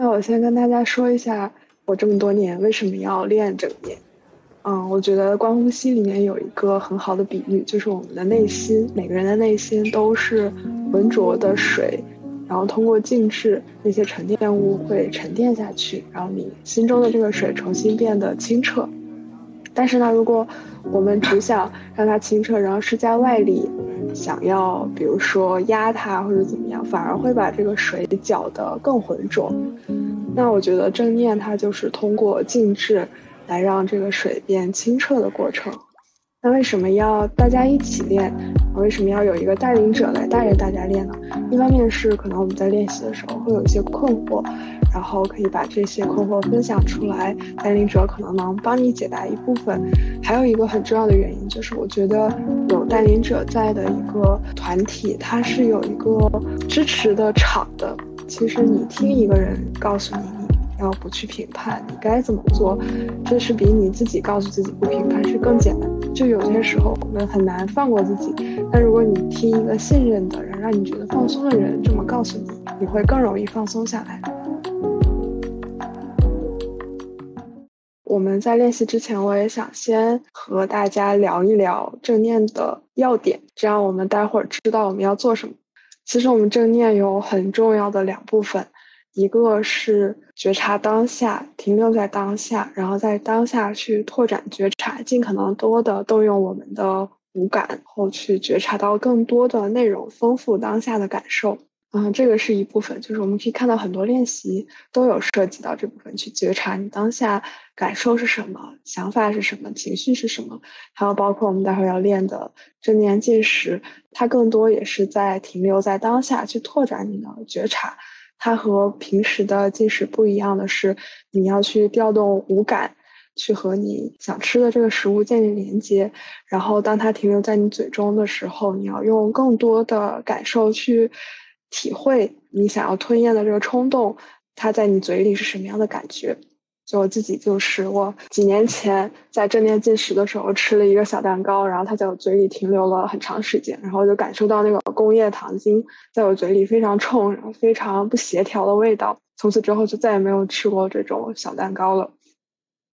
那我先跟大家说一下，我这么多年为什么要练正念。嗯，我觉得观呼吸里面有一个很好的比喻，就是我们的内心，每个人的内心都是浑浊的水，然后通过静置，那些沉淀物会沉淀下去，然后你心中的这个水重新变得清澈。但是呢，如果我们只想让它清澈，然后施加外力，想要比如说压它或者怎么样，反而会把这个水搅得更浑浊。那我觉得正念它就是通过静置来让这个水变清澈的过程。那为什么要大家一起练？为什么要有一个带领者来带着大家练呢？一方面是可能我们在练习的时候会有一些困惑，然后可以把这些困惑分享出来，带领者可能能帮你解答一部分。还有一个很重要的原因就是，我觉得有带领者在的一个团体，它是有一个支持的场的。其实你听一个人告诉你。要不去评判你该怎么做，这是比你自己告诉自己不评判是更简单。就有些时候我们很难放过自己，但如果你听一个信任的人，让你觉得放松的人这么告诉你，你会更容易放松下来。我们在练习之前，我也想先和大家聊一聊正念的要点，这样我们待会儿知道我们要做什么。其实我们正念有很重要的两部分。一个是觉察当下，停留在当下，然后在当下去拓展觉察，尽可能多的动用我们的五感，然后去觉察到更多的内容，丰富当下的感受。嗯，这个是一部分，就是我们可以看到很多练习都有涉及到这部分，去觉察你当下感受是什么，想法是什么，情绪是什么，还有包括我们待会要练的正念进食，它更多也是在停留在当下，去拓展你的觉察。它和平时的进食不一样的是，你要去调动五感，去和你想吃的这个食物建立连接。然后，当它停留在你嘴中的时候，你要用更多的感受去体会你想要吞咽的这个冲动，它在你嘴里是什么样的感觉。就我自己就是，我几年前在正念进食的时候吃了一个小蛋糕，然后它在我嘴里停留了很长时间，然后就感受到那个工业糖精在我嘴里非常冲，然后非常不协调的味道。从此之后就再也没有吃过这种小蛋糕了。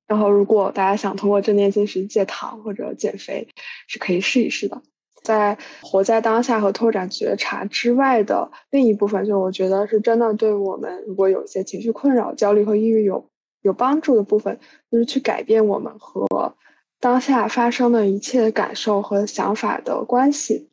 然后如果大家想通过正念进食戒糖或者减肥，是可以试一试的。在活在当下和拓展觉察之外的另一部分，就我觉得是真的对我们如果有一些情绪困扰、焦虑和抑郁有。有帮助的部分就是去改变我们和当下发生的一切的感受和想法的关系。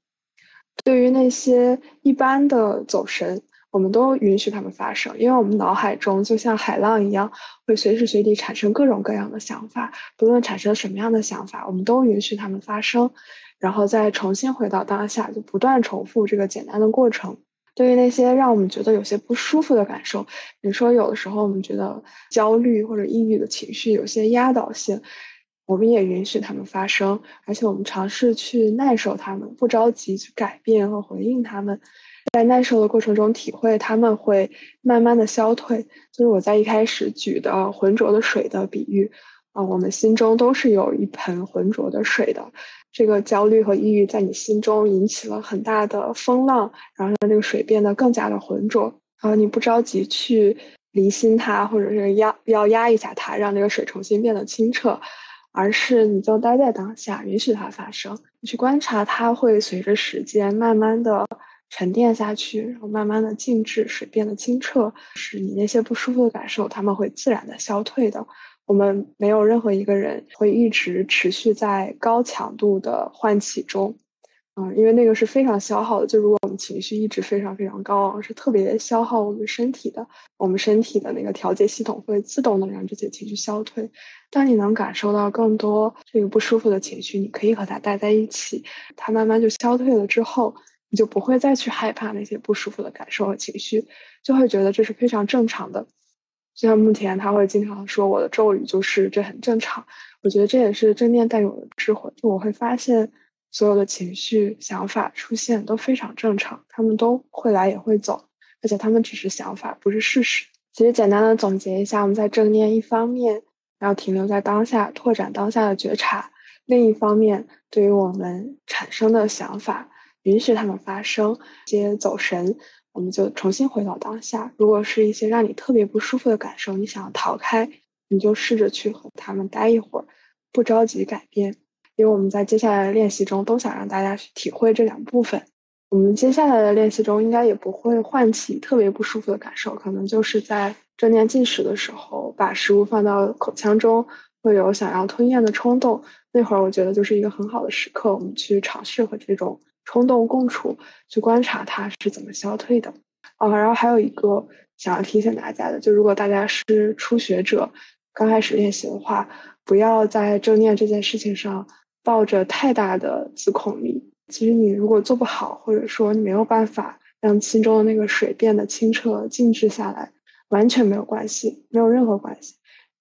对于那些一般的走神，我们都允许他们发生，因为我们脑海中就像海浪一样，会随时随地产生各种各样的想法。不论产生什么样的想法，我们都允许他们发生，然后再重新回到当下，就不断重复这个简单的过程。对于那些让我们觉得有些不舒服的感受，比如说有的时候我们觉得焦虑或者抑郁的情绪有些压倒性，我们也允许他们发生，而且我们尝试去耐受他们，不着急去改变和回应他们，在耐受的过程中体会他们会慢慢的消退。就是我在一开始举的浑浊的水的比喻，啊，我们心中都是有一盆浑浊的水的。这个焦虑和抑郁在你心中引起了很大的风浪，然后让这个水变得更加的浑浊。然后你不着急去离心它，或者是压要压一下它，让这个水重新变得清澈，而是你就待在当下，允许它发生。你去观察它会随着时间慢慢的沉淀下去，然后慢慢的静置，水变得清澈，是你那些不舒服的感受，它们会自然的消退的。我们没有任何一个人会一直持续在高强度的唤起中，嗯，因为那个是非常消耗的。就如果我们情绪一直非常非常高昂，是特别消耗我们身体的。我们身体的那个调节系统会自动的让这些情绪消退。当你能感受到更多这个不舒服的情绪，你可以和它待在一起，它慢慢就消退了之后，你就不会再去害怕那些不舒服的感受和情绪，就会觉得这是非常正常的。就像目前他会经常说我的咒语就是这很正常，我觉得这也是正念带有的智慧。就我会发现所有的情绪、想法出现都非常正常，他们都会来也会走，而且他们只是想法，不是事实。其实简单的总结一下，我们在正念一方面要停留在当下，拓展当下的觉察；另一方面，对于我们产生的想法，允许他们发生，接走神。我们就重新回到当下。如果是一些让你特别不舒服的感受，你想要逃开，你就试着去和他们待一会儿，不着急改变。因为我们在接下来的练习中都想让大家去体会这两部分。我们接下来的练习中应该也不会唤起特别不舒服的感受，可能就是在正念进食的时候，把食物放到口腔中，会有想要吞咽的冲动。那会儿我觉得就是一个很好的时刻，我们去尝试和这种冲动共处，去观察它是怎么消退的。啊，然后还有一个想要提醒大家的，就如果大家是初学者，刚开始练习的话，不要在正念这件事情上抱着太大的自控力。其实你如果做不好，或者说你没有办法让心中的那个水变得清澈、静止下来，完全没有关系，没有任何关系。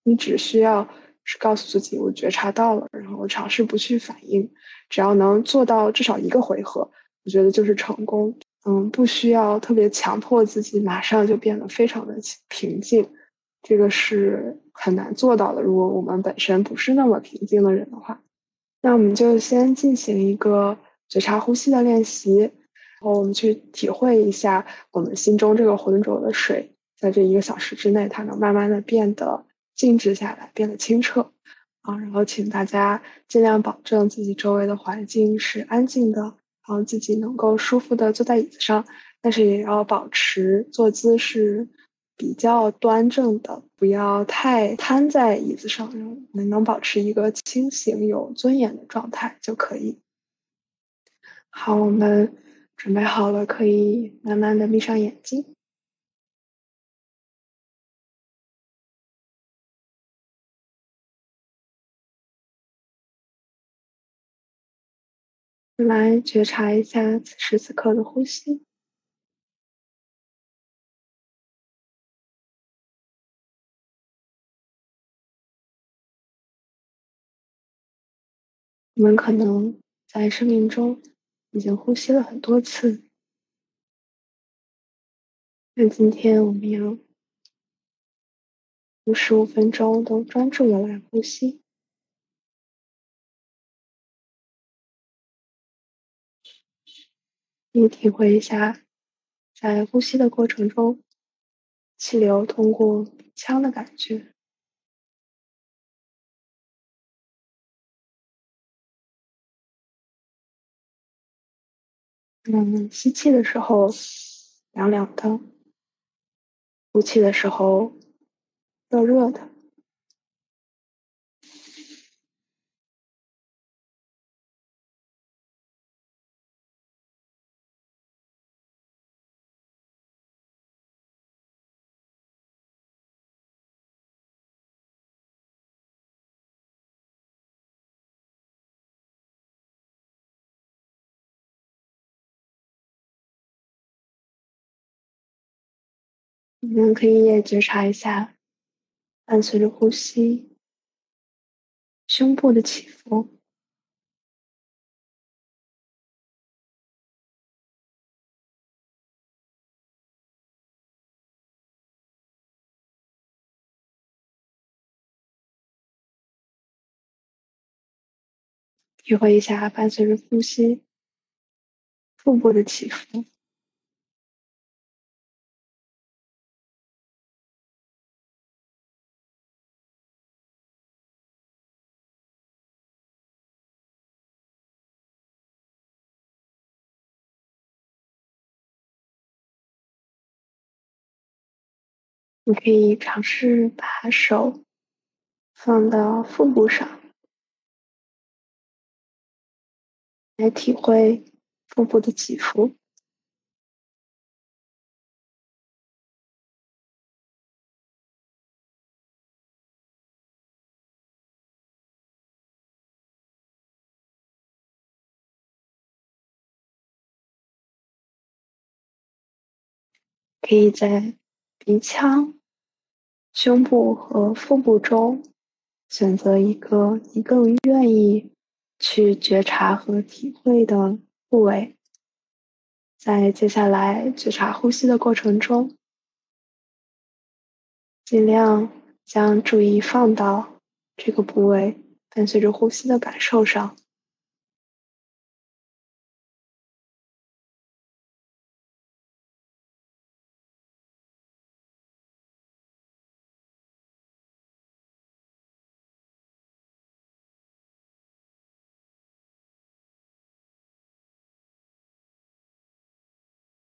你只需要是告诉自己，我觉察到了，然后我尝试不去反应，只要能做到至少一个回合，我觉得就是成功。嗯，不需要特别强迫自己马上就变得非常的平静，这个是很难做到的。如果我们本身不是那么平静的人的话，那我们就先进行一个。觉察呼吸的练习，然后我们去体会一下我们心中这个浑浊的水，在这一个小时之内，它能慢慢的变得静止下来，变得清澈啊。然后请大家尽量保证自己周围的环境是安静的，然后自己能够舒服的坐在椅子上，但是也要保持坐姿是比较端正的，不要太瘫在椅子上，能能保持一个清醒有尊严的状态就可以。好，我们准备好了，可以慢慢的闭上眼睛。来觉察一下此时此刻的呼吸。我们可能在生命中。已经呼吸了很多次，那今天我们要五十五分钟都专注的来呼吸，你体会一下，在呼吸的过程中，气流通过鼻腔的感觉。嗯，吸气的时候凉凉的，呼气的时候热热的。我们可以也觉察一下，伴随着呼吸，胸部的起伏，体会一下伴随着呼吸，腹部的起伏。你可以尝试把手放到腹部上，来体会腹部的起伏。可以在鼻腔。胸部和腹部中选择一个你更愿意去觉察和体会的部位，在接下来觉察呼吸的过程中，尽量将注意放到这个部位伴随着呼吸的感受上。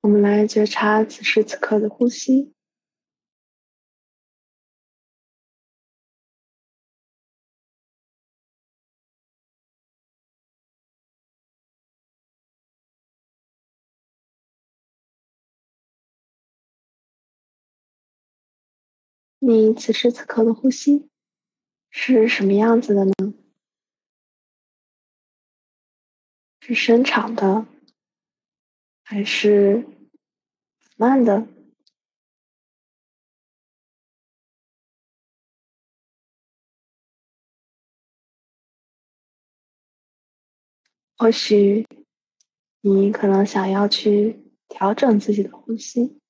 我们来觉察此时此刻的呼吸。你此时此刻的呼吸是什么样子的呢？是深长的，还是慢的？或许你可能想要去调整自己的呼吸。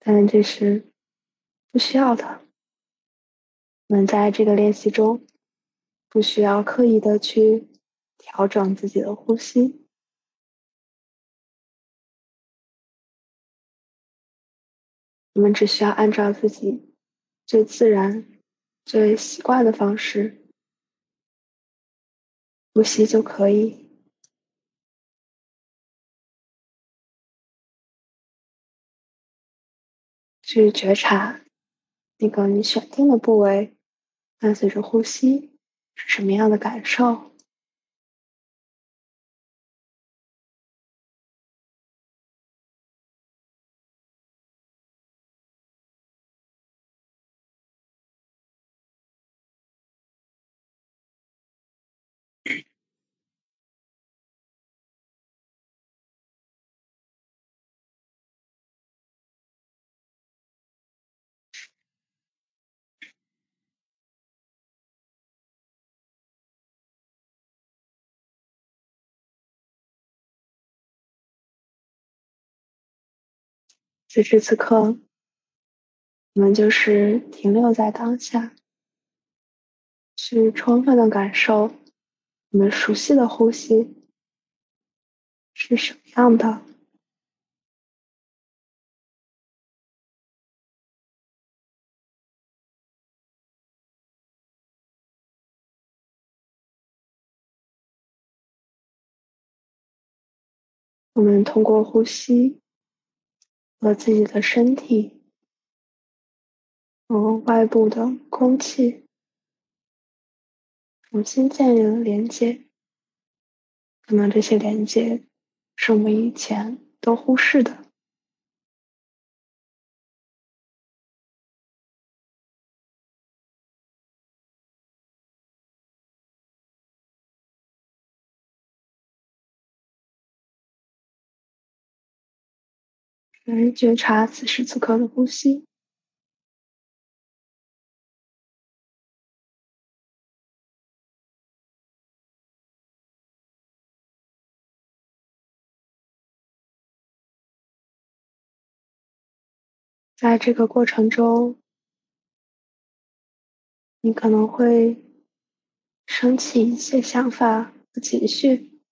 但这是不需要的。我们在这个练习中，不需要刻意的去调整自己的呼吸，我们只需要按照自己最自然、最习惯的方式呼吸就可以。去觉察那个你选定的部位，伴随着呼吸是什么样的感受？此时此刻，我们就是停留在当下，去充分的感受我们熟悉的呼吸是什么样的。我们通过呼吸。和自己的身体，和外部的空气重新建立了连接。可能这些连接是我们以前都忽视的。来觉察此时此刻的呼吸，在这个过程中，你可能会升起一些想法和情绪，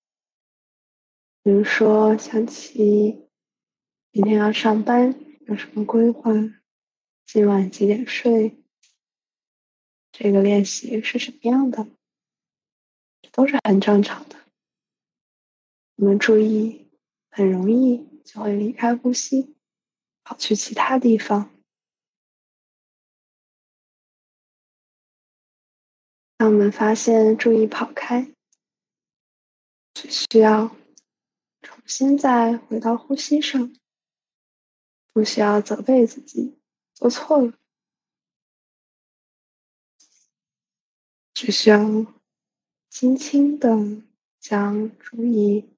比如说想起。明天要上班，有什么规划？今晚几点睡？这个练习是什么样的？都是很正常的。我们注意，很容易就会离开呼吸，跑去其他地方。当我们发现注意跑开，只需要重新再回到呼吸上。不需要责备自己做错了，只需要轻轻的将注意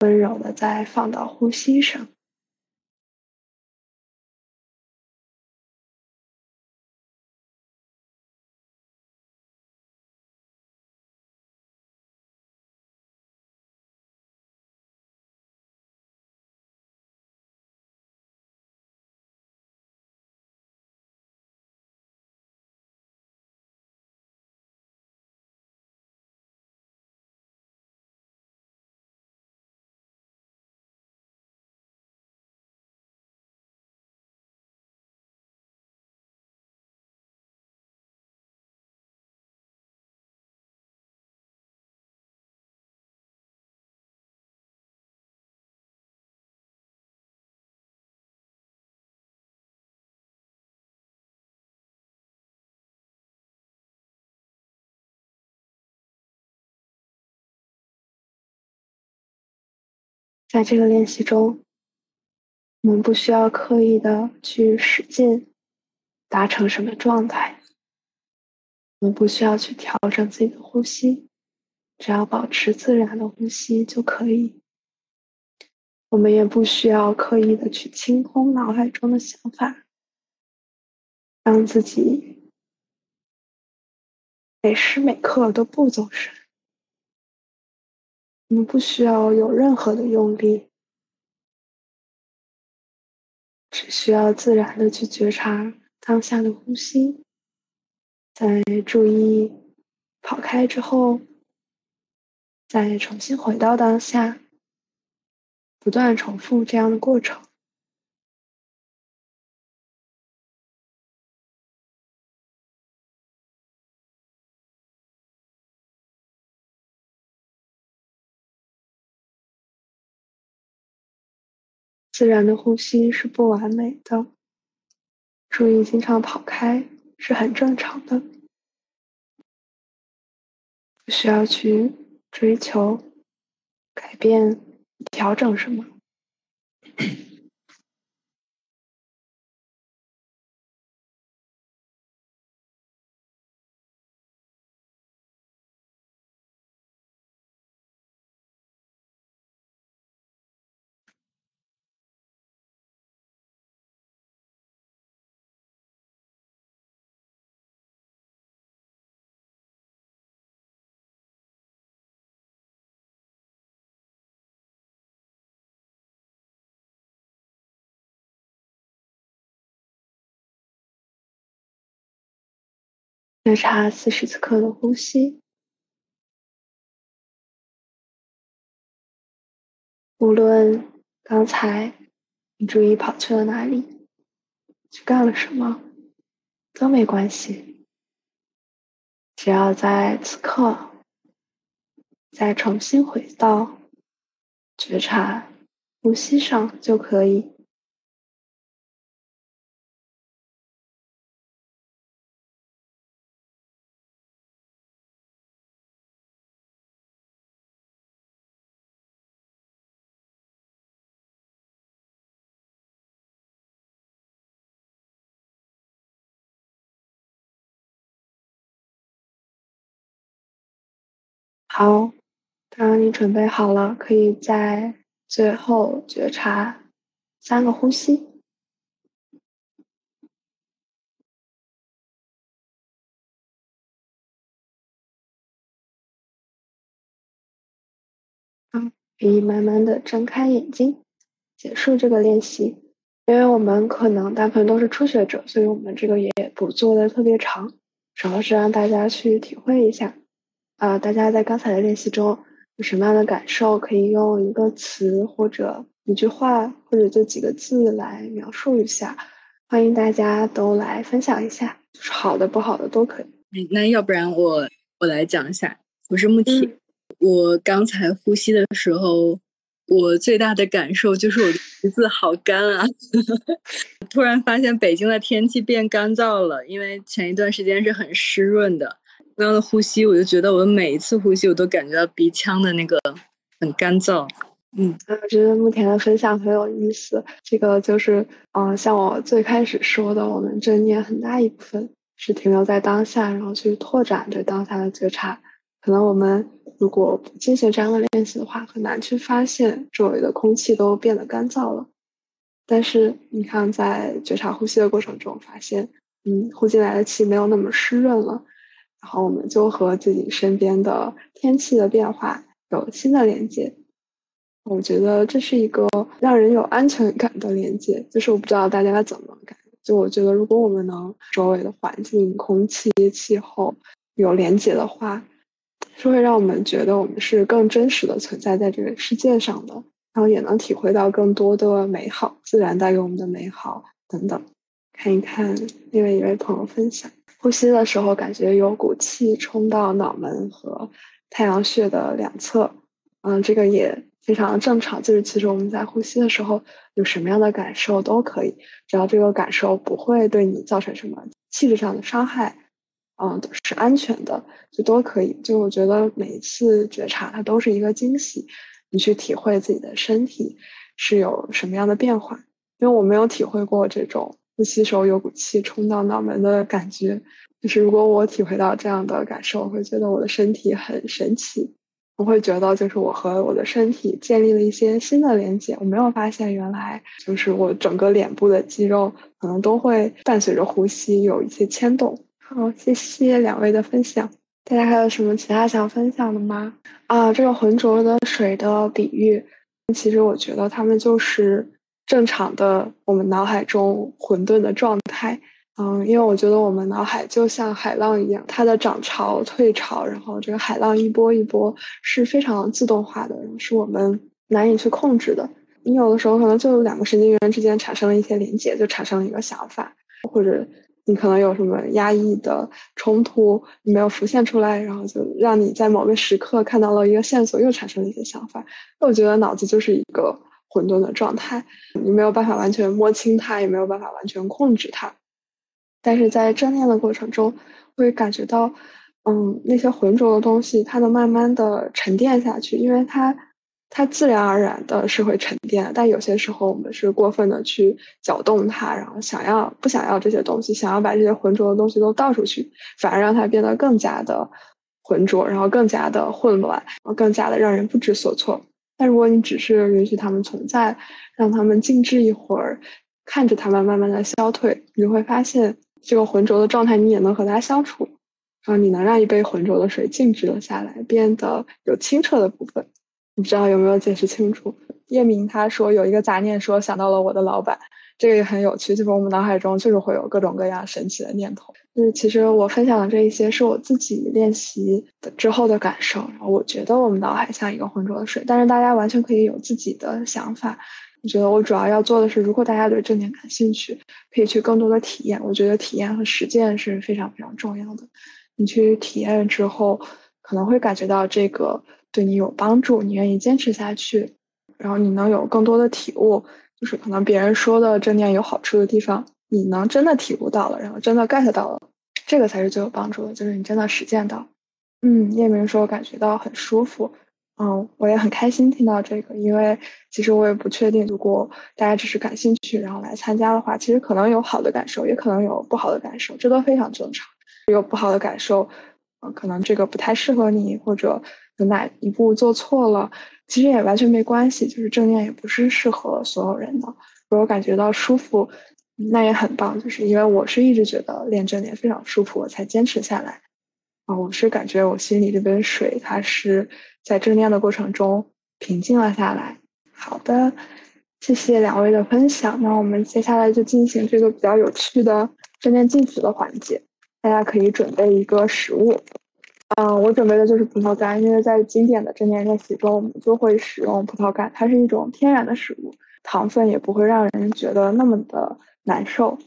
温柔的再放到呼吸上。在这个练习中，我们不需要刻意的去使劲达成什么状态，我们不需要去调整自己的呼吸，只要保持自然的呼吸就可以。我们也不需要刻意的去清空脑海中的想法，让自己每时每刻都不走神。我们不需要有任何的用力，只需要自然的去觉察当下的呼吸，在注意跑开之后，再重新回到当下。不断重复这样的过程，自然的呼吸是不完美的，注意经常跑开是很正常的，不需要去追求改变。调整什么？觉察此时此刻的呼吸，无论刚才你注意跑去了哪里，去干了什么，都没关系。只要在此刻再重新回到觉察呼吸上就可以。好，当你准备好了，可以在最后觉察三个呼吸。嗯，可以慢慢的睁开眼睛，结束这个练习。因为我们可能大部分都是初学者，所以我们这个也不做的特别长，主要是让大家去体会一下。啊，大家在刚才的练习中有什么样的感受？可以用一个词或者一句话，或者就几个字来描述一下。欢迎大家都来分享一下，就是好的、不好的都可以。那要不然我我来讲一下。我是木铁，我刚才呼吸的时候，我最大的感受就是我的鼻子好干啊！突然发现北京的天气变干燥了，因为前一段时间是很湿润的。刚刚的呼吸，我就觉得我的每一次呼吸，我都感觉到鼻腔的那个很干燥。嗯，我觉得目前的分享很有意思。这个就是，嗯，像我最开始说的，我们正念很大一部分是停留在当下，然后去拓展对当下的觉察。可能我们如果不进行这样的练习的话，很难去发现周围的空气都变得干燥了。但是你看，在觉察呼吸的过程中，发现，嗯，呼进来的气没有那么湿润了。然后我们就和自己身边的天气的变化有新的连接，我觉得这是一个让人有安全感的连接。就是我不知道大家怎么感，就我觉得如果我们能周围的环境、空气、气候有连接的话，是会让我们觉得我们是更真实的存在在这个世界上的，然后也能体会到更多的美好，自然带给我们的美好等等。看一看另外一位朋友分享。呼吸的时候，感觉有股气冲到脑门和太阳穴的两侧，嗯，这个也非常正常。就是其实我们在呼吸的时候，有什么样的感受都可以，只要这个感受不会对你造成什么气质上的伤害，嗯，是安全的，就都可以。就我觉得每一次觉察它都是一个惊喜，你去体会自己的身体是有什么样的变化。因为我没有体会过这种呼吸时候有股气冲到脑门的感觉，就是如果我体会到这样的感受，我会觉得我的身体很神奇。我会觉得，就是我和我的身体建立了一些新的连接。我没有发现，原来就是我整个脸部的肌肉可能都会伴随着呼吸有一些牵动。好，谢谢两位的分享。大家还有什么其他想分享的吗？啊，这个浑浊的水的比喻，其实我觉得他们就是正常的我们脑海中混沌的状态。嗯，因为我觉得我们脑海就像海浪一样，它的涨潮、退潮，然后这个海浪一波一波是非常自动化的，是我们难以去控制的。你有的时候可能就两个神经元之间产生了一些连接，就产生了一个想法，或者你可能有什么压抑的冲突你没有浮现出来，然后就让你在某个时刻看到了一个线索，又产生了一些想法。那我觉得脑子就是一个混沌的状态，你没有办法完全摸清它，也没有办法完全控制它。但是在正念的过程中，会感觉到，嗯，那些浑浊的东西，它能慢慢的沉淀下去，因为它，它自然而然的是会沉淀。但有些时候，我们是过分的去搅动它，然后想要不想要这些东西，想要把这些浑浊的东西都倒出去，反而让它变得更加的浑浊，然后更加的混乱，然后更加的让人不知所措。但如果你只是允许它们存在，让它们静置一会儿，看着它们慢慢的消退，你会发现。这个浑浊的状态，你也能和它相处，然后你能让一杯浑浊的水静止了下来，变得有清澈的部分。不知道有没有解释清楚？叶明他说有一个杂念，说想到了我的老板，这个也很有趣。就是我们脑海中就是会有各种各样神奇的念头。就是其实我分享的这一些是我自己练习的之后的感受。然后我觉得我们脑海像一个浑浊的水，但是大家完全可以有自己的想法。我觉得我主要要做的是，如果大家对正念感兴趣，可以去更多的体验。我觉得体验和实践是非常非常重要的。你去体验之后，可能会感觉到这个对你有帮助，你愿意坚持下去，然后你能有更多的体悟。就是可能别人说的正念有好处的地方，你能真的体悟到了，然后真的 get 到了，这个才是最有帮助的。就是你真的实践到。嗯，叶明说我感觉到很舒服。嗯，我也很开心听到这个，因为其实我也不确定，如果大家只是感兴趣然后来参加的话，其实可能有好的感受，也可能有不好的感受，这都非常正常。有不好的感受，嗯，可能这个不太适合你，或者有哪一步做错了，其实也完全没关系。就是正念也不是适合所有人的。如果感觉到舒服，那也很棒。就是因为我是一直觉得练正念非常舒服，我才坚持下来。啊，我是感觉我心里这杯水，它是。在正念的过程中平静了下来。好的，谢谢两位的分享。那我们接下来就进行这个比较有趣的正念进食的环节。大家可以准备一个食物。嗯，我准备的就是葡萄干，因为在经典的正念练习中，我们就会使用葡萄干，它是一种天然的食物，糖分也不会让人觉得那么的难受。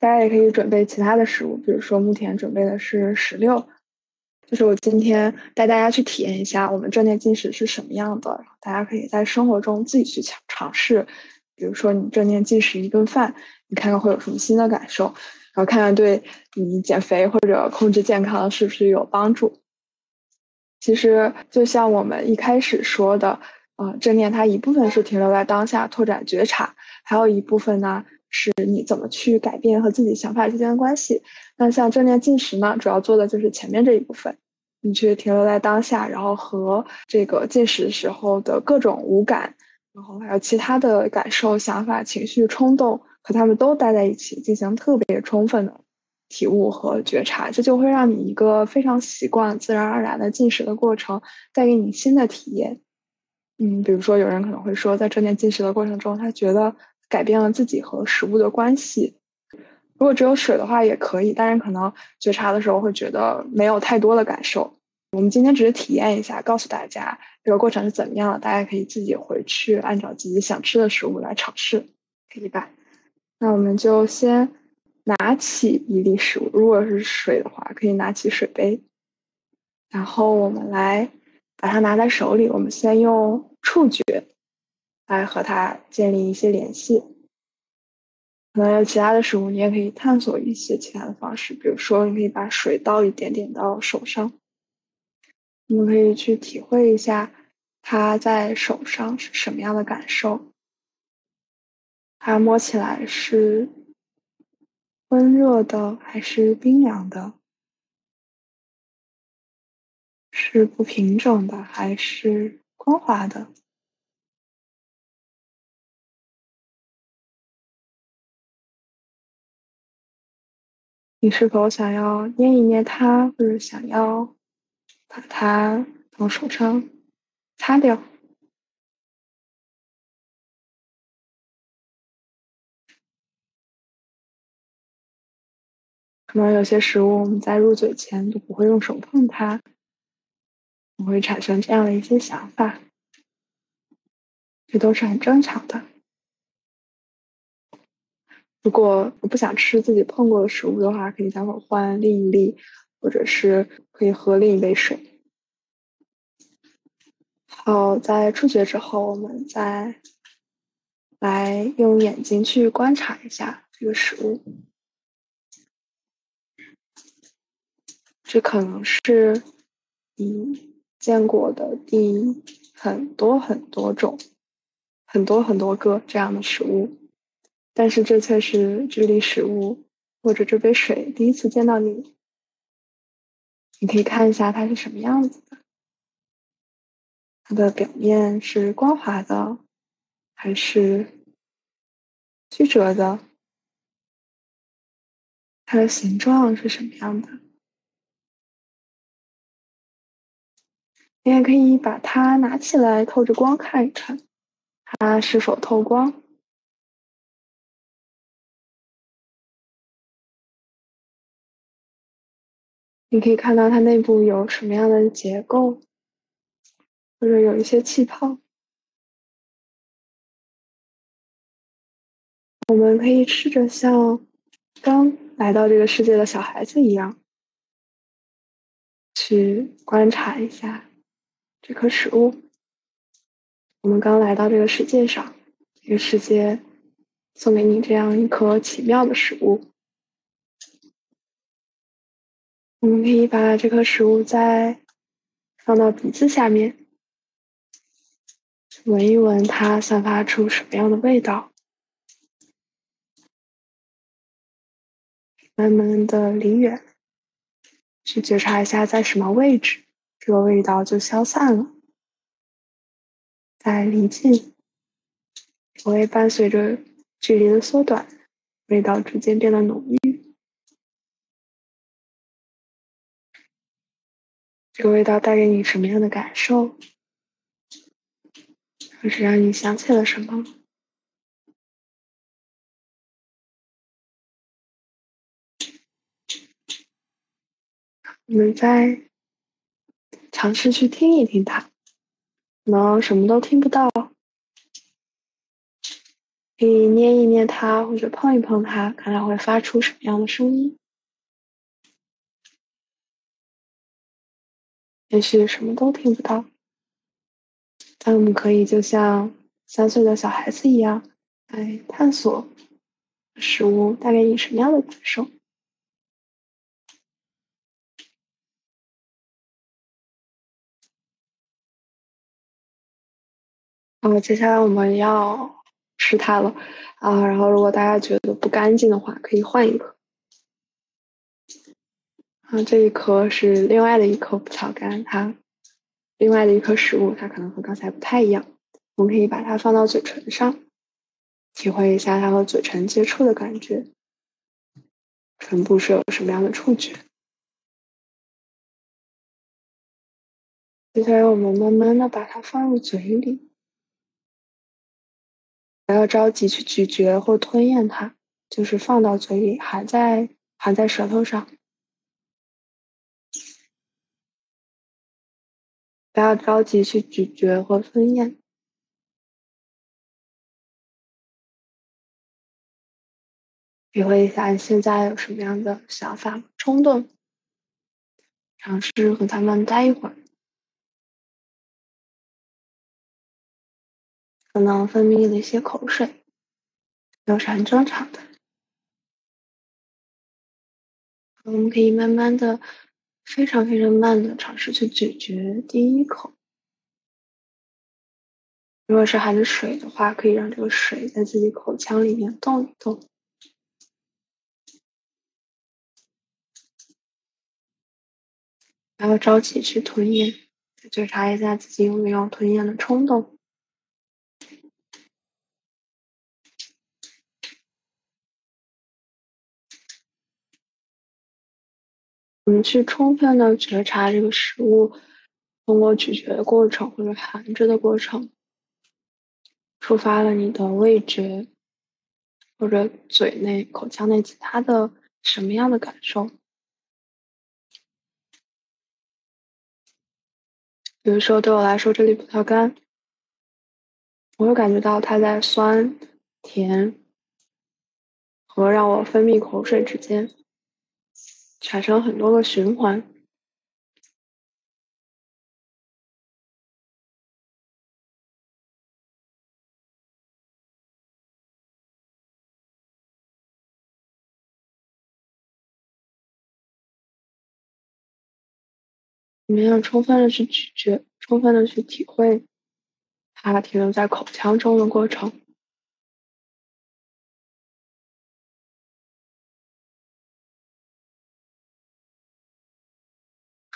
大家也可以准备其他的食物，比如说目前准备的是石榴。就是我今天带大家去体验一下我们正念进食是什么样的，大家可以在生活中自己去尝尝试。比如说你正念进食一顿饭，你看看会有什么新的感受，然后看看对你减肥或者控制健康是不是有帮助。其实就像我们一开始说的，呃，正念它一部分是停留在当下，拓展觉察，还有一部分呢。是你怎么去改变和自己想法之间的关系？那像正念进食呢，主要做的就是前面这一部分，你去停留在当下，然后和这个进食时候的各种五感，然后还有其他的感受、想法、情绪、冲动，和他们都待在一起，进行特别充分的体悟和觉察，这就会让你一个非常习惯、自然而然的进食的过程，带给你新的体验。嗯，比如说有人可能会说，在正念进食的过程中，他觉得。改变了自己和食物的关系。如果只有水的话也可以，但是可能觉察的时候会觉得没有太多的感受。我们今天只是体验一下，告诉大家这个过程是怎么样的，大家可以自己回去按照自己想吃的食物来尝试，可以吧？那我们就先拿起一粒食物，如果是水的话，可以拿起水杯，然后我们来把它拿在手里。我们先用触觉。来和它建立一些联系，可能有其他的食物，你也可以探索一些其他的方式，比如说，你可以把水倒一点点到手上，我们可以去体会一下它在手上是什么样的感受？它摸起来是温热的还是冰凉的？是不平整的还是光滑的？你是否想要捏一捏它，或者想要把它从手上擦掉？可能有些食物，我们在入嘴前都不会用手碰它。我会产生这样的一些想法，这都是很正常的。如果我不想吃自己碰过的食物的话，可以待会儿换另一粒，或者是可以喝另一杯水。好，在触觉之后，我们再来用眼睛去观察一下这个食物。这可能是你。见过的第很多很多种，很多很多个这样的食物，但是这却是这粒食物或者这杯水第一次见到你。你可以看一下它是什么样子的，它的表面是光滑的还是曲折的？它的形状是什么样的？你也可以把它拿起来，透着光看一看，它是否透光。你可以看到它内部有什么样的结构，或者有一些气泡。我们可以试着像刚来到这个世界的小孩子一样，去观察一下。这颗食物，我们刚来到这个世界上，这个世界送给你这样一颗奇妙的食物。我们可以把这颗食物再放到鼻子下面，闻一闻它散发出什么样的味道，慢慢的离远，去觉察一下在什么位置。这个味道就消散了，在离近，我会伴随着距离的缩短，味道逐渐变得浓郁。这个味道带给你什么样的感受？或是让你想起了什么？我们在。尝试去听一听它，可能什么都听不到，可以捏一捏它，或者碰一碰它，看它会发出什么样的声音。也许什么都听不到，但我们可以就像三岁的小孩子一样，来探索食物带给你什么样的感受。好，接下来我们要吃它了啊！然后，如果大家觉得不干净的话，可以换一颗。啊，这一颗是另外的一颗葡萄干，它另外的一颗食物，它可能和刚才不太一样。我们可以把它放到嘴唇上，体会一下它和嘴唇接触的感觉，唇部是有什么样的触觉。接下来，我们慢慢的把它放入嘴里。不要着急去咀嚼或吞咽它，就是放到嘴里，含在含在舌头上。不要着急去咀嚼或吞咽，体会一下你现在有什么样的想法、冲动，尝试和他们待一会儿。可能分泌了一些口水，都是很正常的。我们可以慢慢的、非常非常慢的尝试去咀嚼第一口，如果是含着水的话，可以让这个水在自己口腔里面动一动，不要着急去吞咽，觉察一下自己有没有吞咽的冲动。我们去充分的觉察这个食物通过咀嚼的过程或者含着的过程，触发了你的味觉或者嘴内、口腔内其他的什么样的感受？比如说，对我来说，这里葡萄干，我会感觉到它在酸、甜和让我分泌口水之间。产生很多个循环，你们要充分的去咀嚼，充分的去体会它停留在口腔中的过程。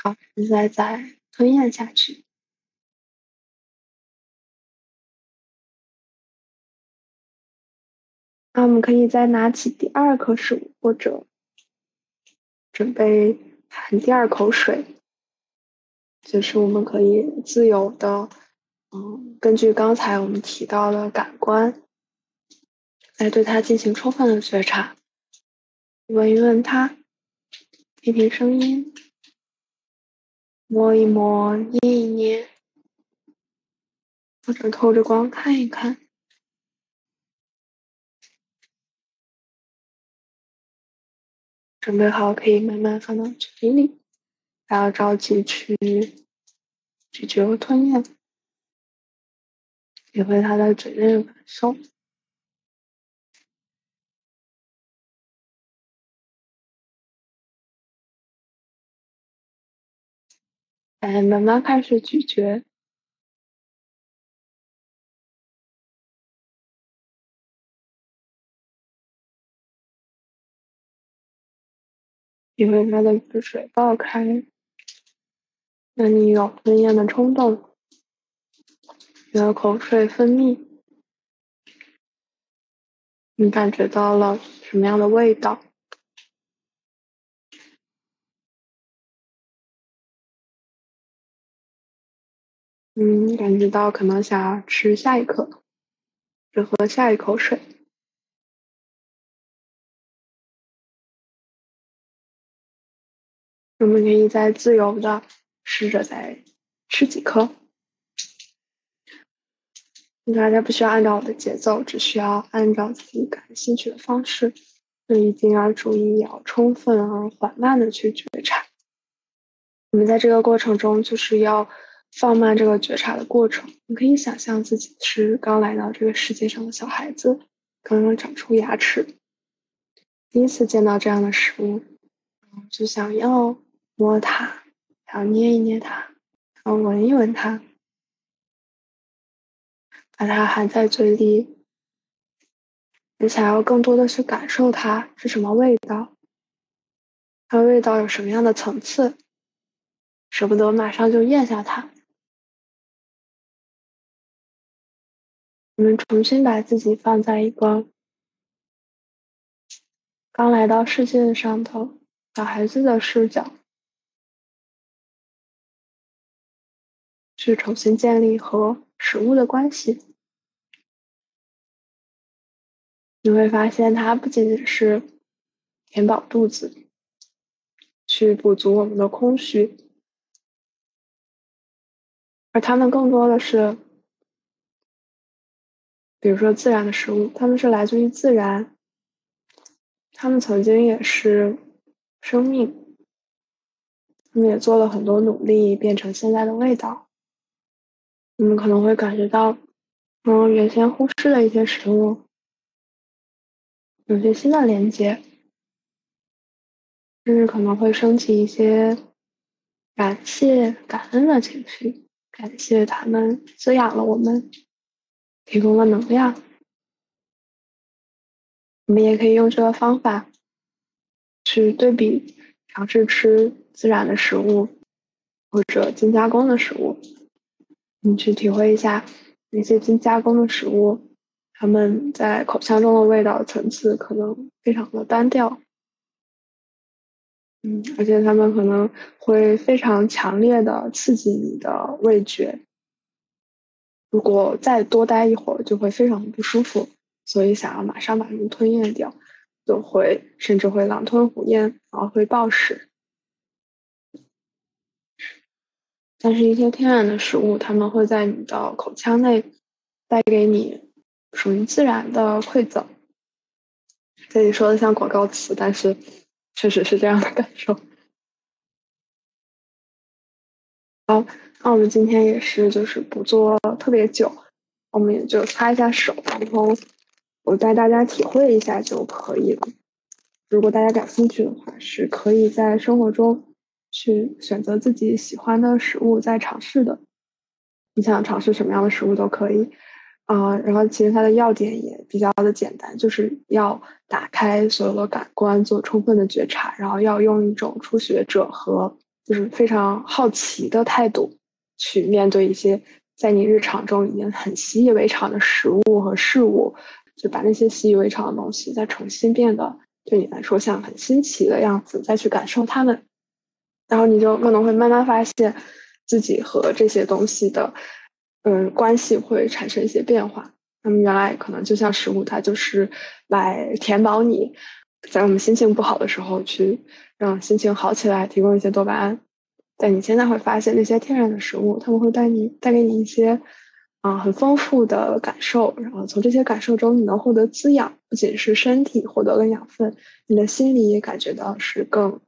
好，现在再吞咽下去。那我们可以再拿起第二颗食物，或者准备含第二口水，就是我们可以自由的，嗯，根据刚才我们提到的感官，来对它进行充分的觉察，闻一闻它，听听声音。摸一摸，捏一捏，或者透着光看一看。准备好可以慢慢放到嘴里，不要着急去咀嚼和吞咽，体会它的嘴内的感受。哎，慢慢开始咀嚼，因为它的汁水爆开，那你有吞咽的冲动，有口水分泌，你感觉到了什么样的味道？嗯，感觉到可能想要吃下一颗，就喝下一口水。我们可以再自由的试着再吃几颗。大家不需要按照我的节奏，只需要按照自己感兴趣的方式。所以一定要注意，要充分而缓慢的去觉察。我们在这个过程中，就是要。放慢这个觉察的过程，你可以想象自己是刚来到这个世界上的小孩子，刚刚长出牙齿，第一次见到这样的食物，就想要摸它，想要捏一捏它，然后闻一闻它，把它含在嘴里。你想要更多的去感受它是什么味道，它的味道有什么样的层次，舍不得马上就咽下它。我们重新把自己放在一个刚来到世界上头小孩子的视角，去重新建立和食物的关系。你会发现，它不仅仅是填饱肚子，去补足我们的空虚，而它们更多的是。比如说，自然的食物，它们是来自于自然，它们曾经也是生命，他们也做了很多努力，变成现在的味道。你们可能会感觉到，嗯，原先忽视的一些食物，有些新的连接，甚至可能会升起一些感谢、感恩的情绪，感谢他们滋养了我们。提供了能量。我们也可以用这个方法去对比，尝试吃自然的食物或者精加工的食物，你去体会一下那些精加工的食物，它们在口腔中的味道层次可能非常的单调，嗯，而且它们可能会非常强烈的刺激你的味觉，如果再多待一会儿，就会非常不舒服。所以想要马上把它们吞咽掉，就会甚至会狼吞虎咽，然后会暴食。但是，一些天然的食物，它们会在你的口腔内带给你属于自然的馈赠。这里说的像广告词，但是确实是这样的感受。好，那我们今天也是，就是不做特别久，我们也就擦一下手，然后。我带大家体会一下就可以了。如果大家感兴趣的话，是可以在生活中去选择自己喜欢的食物再尝试的。你想尝试什么样的食物都可以啊。然后其实它的要点也比较的简单，就是要打开所有的感官，做充分的觉察，然后要用一种初学者和就是非常好奇的态度去面对一些在你日常中已经很习以为常的食物和事物。就把那些习以为常的东西再重新变得对你来说像很新奇的样子，再去感受它们，然后你就可能会慢慢发现自己和这些东西的嗯关系会产生一些变化。那么原来可能就像食物，它就是来填饱你，在我们心情不好的时候去让心情好起来，提供一些多巴胺。但你现在会发现那些天然的食物，他们会带你带给你一些。啊，很丰富的感受，然后从这些感受中，你能获得滋养，不仅是身体获得了养分，你的心里也感觉到是更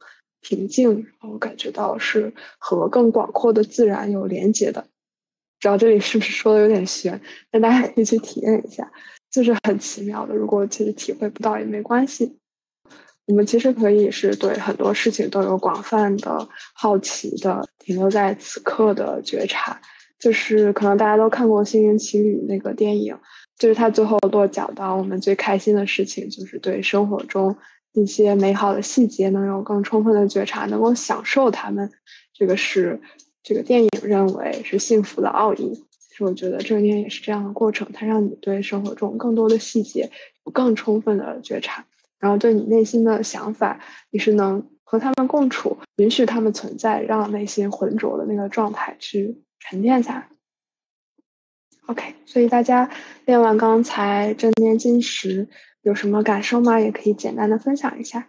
平静，然后感觉到是和更广阔的自然有连接的。不知道这里是不是说的有点玄，但大家可以去体验一下，就是很奇妙的。如果其实体会不到也没关系，我们其实可以是对很多事情都有广泛的好奇的，停留在此刻的觉察。就是可能大家都看过《心灵奇旅》那个电影，就是他最后落脚到我们最开心的事情，就是对生活中一些美好的细节能有更充分的觉察，能够享受他们。这个是这个电影认为是幸福的奥义。其实我觉得正念也是这样的过程，它让你对生活中更多的细节有更充分的觉察，然后对你内心的想法，你是能和他们共处，允许他们存在，让内心浑浊的那个状态去。沉淀下来，OK。所以大家练完刚才正念进食有什么感受吗？也可以简单的分享一下。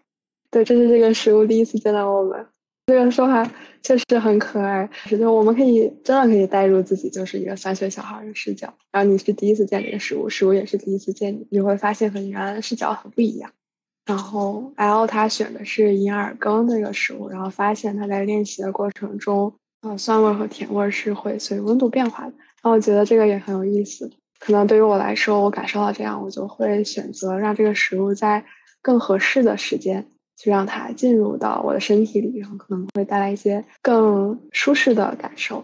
对，这是这个食物第一次见到我们，这个说话确实很可爱。是的，我们可以真的可以带入自己就是一个三岁小孩的视角，然后你是第一次见这个食物，食物也是第一次见你，你会发现和你原来的视角很不一样。然后 L 他选的是银耳羹这个食物，然后发现他在练习的过程中。啊，酸味和甜味是会随温度变化的。那我觉得这个也很有意思。可能对于我来说，我感受到这样，我就会选择让这个食物在更合适的时间去让它进入到我的身体里，然后可能会带来一些更舒适的感受。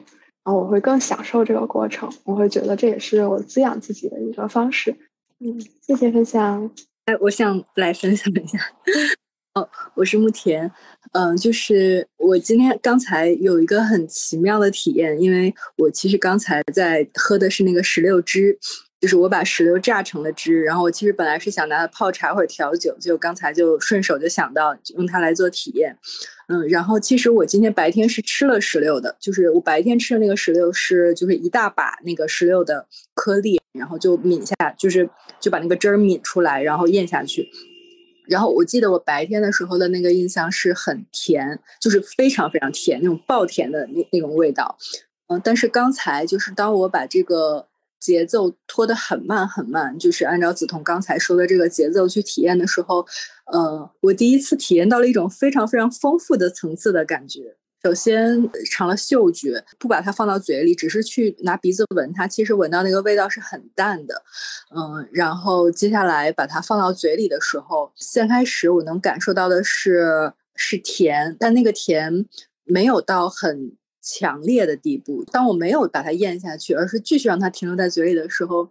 然后我会更享受这个过程。我会觉得这也是我滋养自己的一个方式。嗯，谢谢分享。哎，我想来分享一下。哦，我是慕田。嗯，就是我今天刚才有一个很奇妙的体验，因为我其实刚才在喝的是那个石榴汁，就是我把石榴榨成了汁，然后我其实本来是想拿它泡茶或者调酒，就刚才就顺手就想到用它来做体验。嗯，然后其实我今天白天是吃了石榴的，就是我白天吃的那个石榴是就是一大把那个石榴的颗粒，然后就抿下，就是就把那个汁儿抿出来，然后咽下去。然后我记得我白天的时候的那个印象是很甜，就是非常非常甜那种爆甜的那那种味道，嗯，但是刚才就是当我把这个节奏拖得很慢很慢，就是按照梓潼刚才说的这个节奏去体验的时候，呃，我第一次体验到了一种非常非常丰富的层次的感觉。首先尝了嗅觉，不把它放到嘴里，只是去拿鼻子闻它，其实闻到那个味道是很淡的，嗯，然后接下来把它放到嘴里的时候，先开始我能感受到的是是甜，但那个甜没有到很强烈的地步。当我没有把它咽下去，而是继续让它停留在嘴里的时候，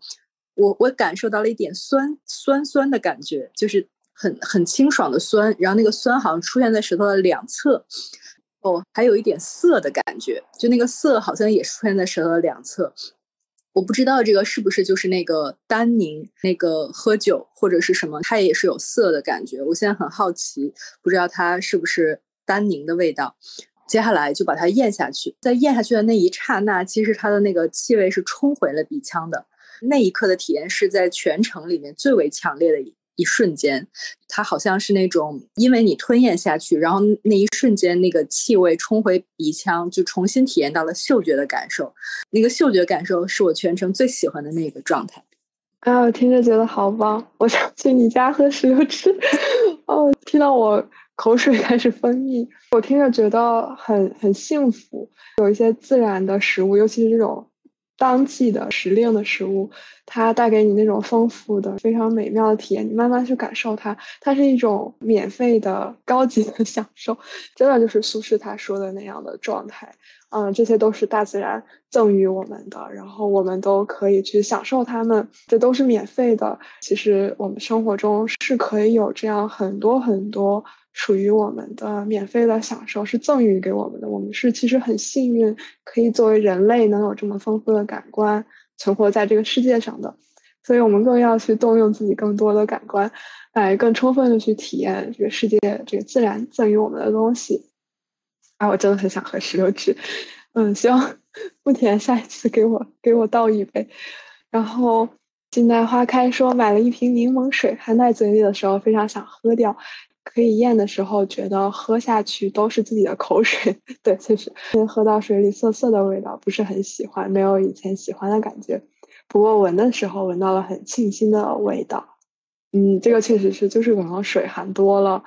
我我感受到了一点酸酸酸的感觉，就是很很清爽的酸，然后那个酸好像出现在舌头的两侧，哦，还有一点涩的感觉，就那个涩好像也出现在舌头的两侧。我不知道这个是不是就是那个单宁，那个喝酒或者是什么，它也是有涩的感觉。我现在很好奇，不知道它是不是单宁的味道。接下来就把它咽下去，在咽下去的那一刹那，其实它的那个气味是冲回了鼻腔的。那一刻的体验是在全程里面最为强烈的一一瞬间，它好像是那种因为你吞咽下去，然后那一瞬间那个气味冲回鼻腔，就重新体验到了嗅觉的感受。那个嗅觉感受是我全程最喜欢的那个状态。啊，我听着觉得好棒，我想去你家喝石榴汁。哦，听到我口水开始分泌，我听着觉得很很幸福。有一些自然的食物，尤其是这种。当季的时令的食物，它带给你那种丰富的、非常美妙的体验。你慢慢去感受它，它是一种免费的、高级的 享受，真的就是苏轼他说的那样的状态。嗯，这些都是大自然赠予我们的，然后我们都可以去享受它们，这都是免费的。其实我们生活中是可以有这样很多很多。属于我们的免费的享受是赠予给我们的，我们是其实很幸运，可以作为人类能有这么丰富的感官存活在这个世界上的，所以我们更要去动用自己更多的感官，来更充分的去体验这个世界这个自然赠予我们的东西。啊，我真的很想喝石榴汁，嗯，希望 牧田下一次给我给我倒一杯。然后静待花开说买了一瓶柠檬水，含在嘴里的时候非常想喝掉。可以咽的时候，觉得喝下去都是自己的口水。对，确实，因为喝到水里涩涩的味道，不是很喜欢，没有以前喜欢的感觉。不过闻的时候，闻到了很沁心的味道。嗯，这个确实是，就是可能水含多了，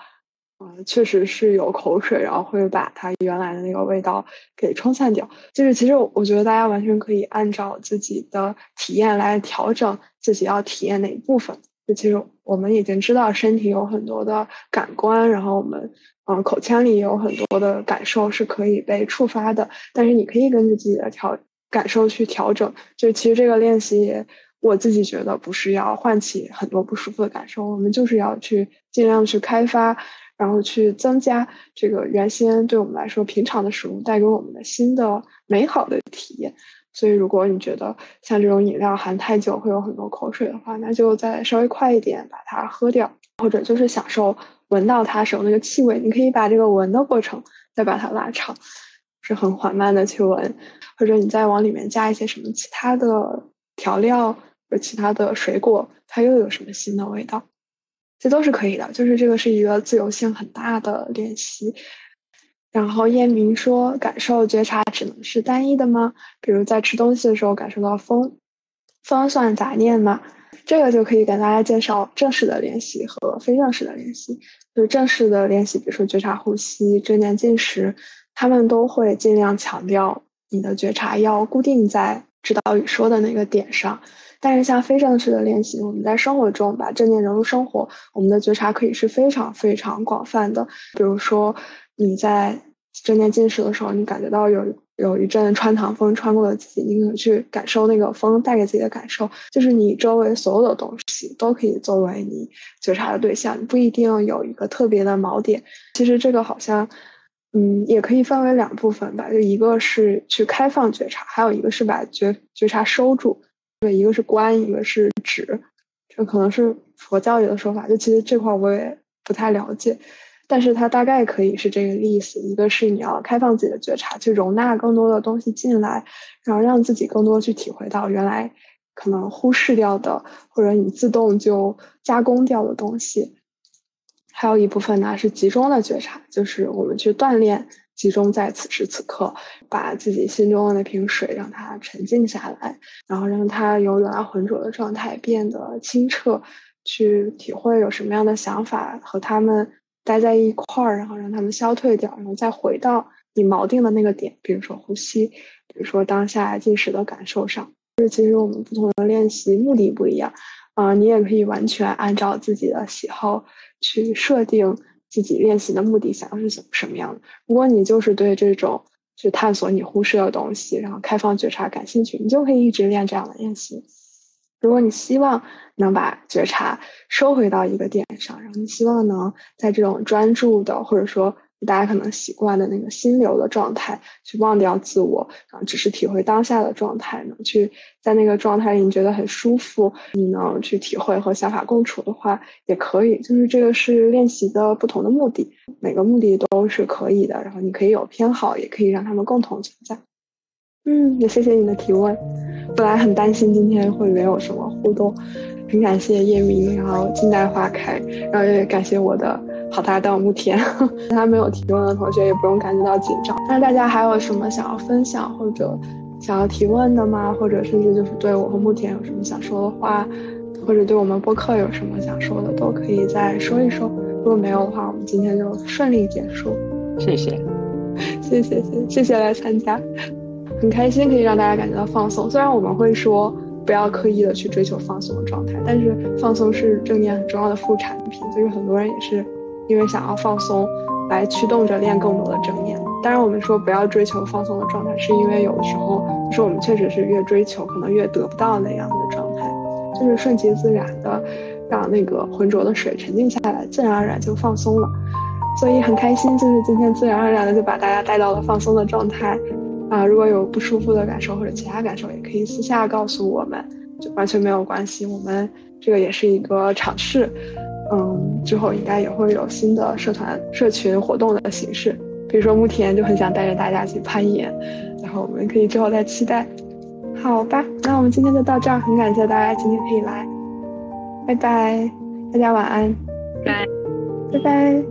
嗯，确实是有口水，然后会把它原来的那个味道给冲散掉。就是其实我觉得大家完全可以按照自己的体验来调整自己要体验哪一部分。其实我们已经知道身体有很多的感官，然后我们嗯口腔里有很多的感受是可以被触发的，但是你可以根据自己的调感受去调整。就其实这个练习，我自己觉得不是要唤起很多不舒服的感受，我们就是要去尽量去开发，然后去增加这个原先对我们来说平常的食物带给我们的新的美好的体验。所以，如果你觉得像这种饮料含太久会有很多口水的话，那就再稍微快一点把它喝掉，或者就是享受闻到它时候那个气味。你可以把这个闻的过程再把它拉长，是很缓慢的去闻，或者你再往里面加一些什么其他的调料或者其他的水果，它又有什么新的味道，这都是可以的。就是这个是一个自由性很大的练习。然后燕明说：“感受觉察只能是单一的吗？比如在吃东西的时候感受到风，风算杂念吗？这个就可以跟大家介绍正式的练习和非正式的练习。就是正式的练习，比如说觉察呼吸、正念进食，他们都会尽量强调你的觉察要固定在指导语说的那个点上。但是像非正式的练习，我们在生活中把正念融入生活，我们的觉察可以是非常非常广泛的。比如说。”你在正念进食的时候，你感觉到有有一阵穿堂风穿过了自己，你可以去感受那个风带给自己的感受。就是你周围所有的东西都可以作为你觉察的对象，你不一定有一个特别的锚点。其实这个好像，嗯，也可以分为两部分吧，就一个是去开放觉察，还有一个是把觉觉察收住。对，一个是关，一个是止，这可能是佛教里的说法。就其实这块我也不太了解。但是它大概可以是这个意思：一个是你要开放自己的觉察，去容纳更多的东西进来，然后让自己更多去体会到原来可能忽视掉的，或者你自动就加工掉的东西。还有一部分呢是集中的觉察，就是我们去锻炼集中在此时此刻，把自己心中的那瓶水让它沉静下来，然后让它由原来浑浊的状态变得清澈，去体会有什么样的想法和他们。待在一块儿，然后让他们消退掉，然后再回到你锚定的那个点，比如说呼吸，比如说当下进食的感受上。就是其实我们不同的练习目的不一样，啊，你也可以完全按照自己的喜好去设定自己练习的目的，想要是什什么样的。如果你就是对这种去探索你忽视的东西，然后开放觉察感兴趣，你就可以一直练这样的练习。如果你希望能把觉察收回到一个点上，然后你希望能在这种专注的，或者说大家可能习惯的那个心流的状态，去忘掉自我，然后只是体会当下的状态，能去在那个状态里你觉得很舒服，你能去体会和想法共处的话，也可以。就是这个是练习的不同的目的，每个目的都是可以的。然后你可以有偏好，也可以让他们共同存在。嗯，也谢谢你的提问。本来很担心今天会没有什么互动，很感谢叶明，然后静待花开，然后也感谢我的好搭档慕田。他没有提问的同学也不用感觉到紧张。那大家还有什么想要分享或者想要提问的吗？或者甚至就是对我和慕田有什么想说的话，或者对我们播客有什么想说的，都可以再说一说。如果没有的话，我们今天就顺利结束。谢谢，谢谢谢谢谢来参加。很开心可以让大家感觉到放松，虽然我们会说不要刻意的去追求放松的状态，但是放松是正念很重要的副产品，所以很多人也是因为想要放松来驱动着练更多的正念。当然，我们说不要追求放松的状态，是因为有的时候就是我们确实是越追求可能越得不到那样的状态，就是顺其自然的让那个浑浊的水沉静下来，自然而然就放松了。所以很开心，就是今天自然而然的就把大家带到了放松的状态。啊，如果有不舒服的感受或者其他感受，也可以私下告诉我们，就完全没有关系。我们这个也是一个尝试，嗯，之后应该也会有新的社团、社群活动的形式。比如说慕田就很想带着大家去攀岩，然后我们可以之后再期待。好吧，那我们今天就到这儿，很感谢大家今天可以来，拜拜，大家晚安，拜，拜拜。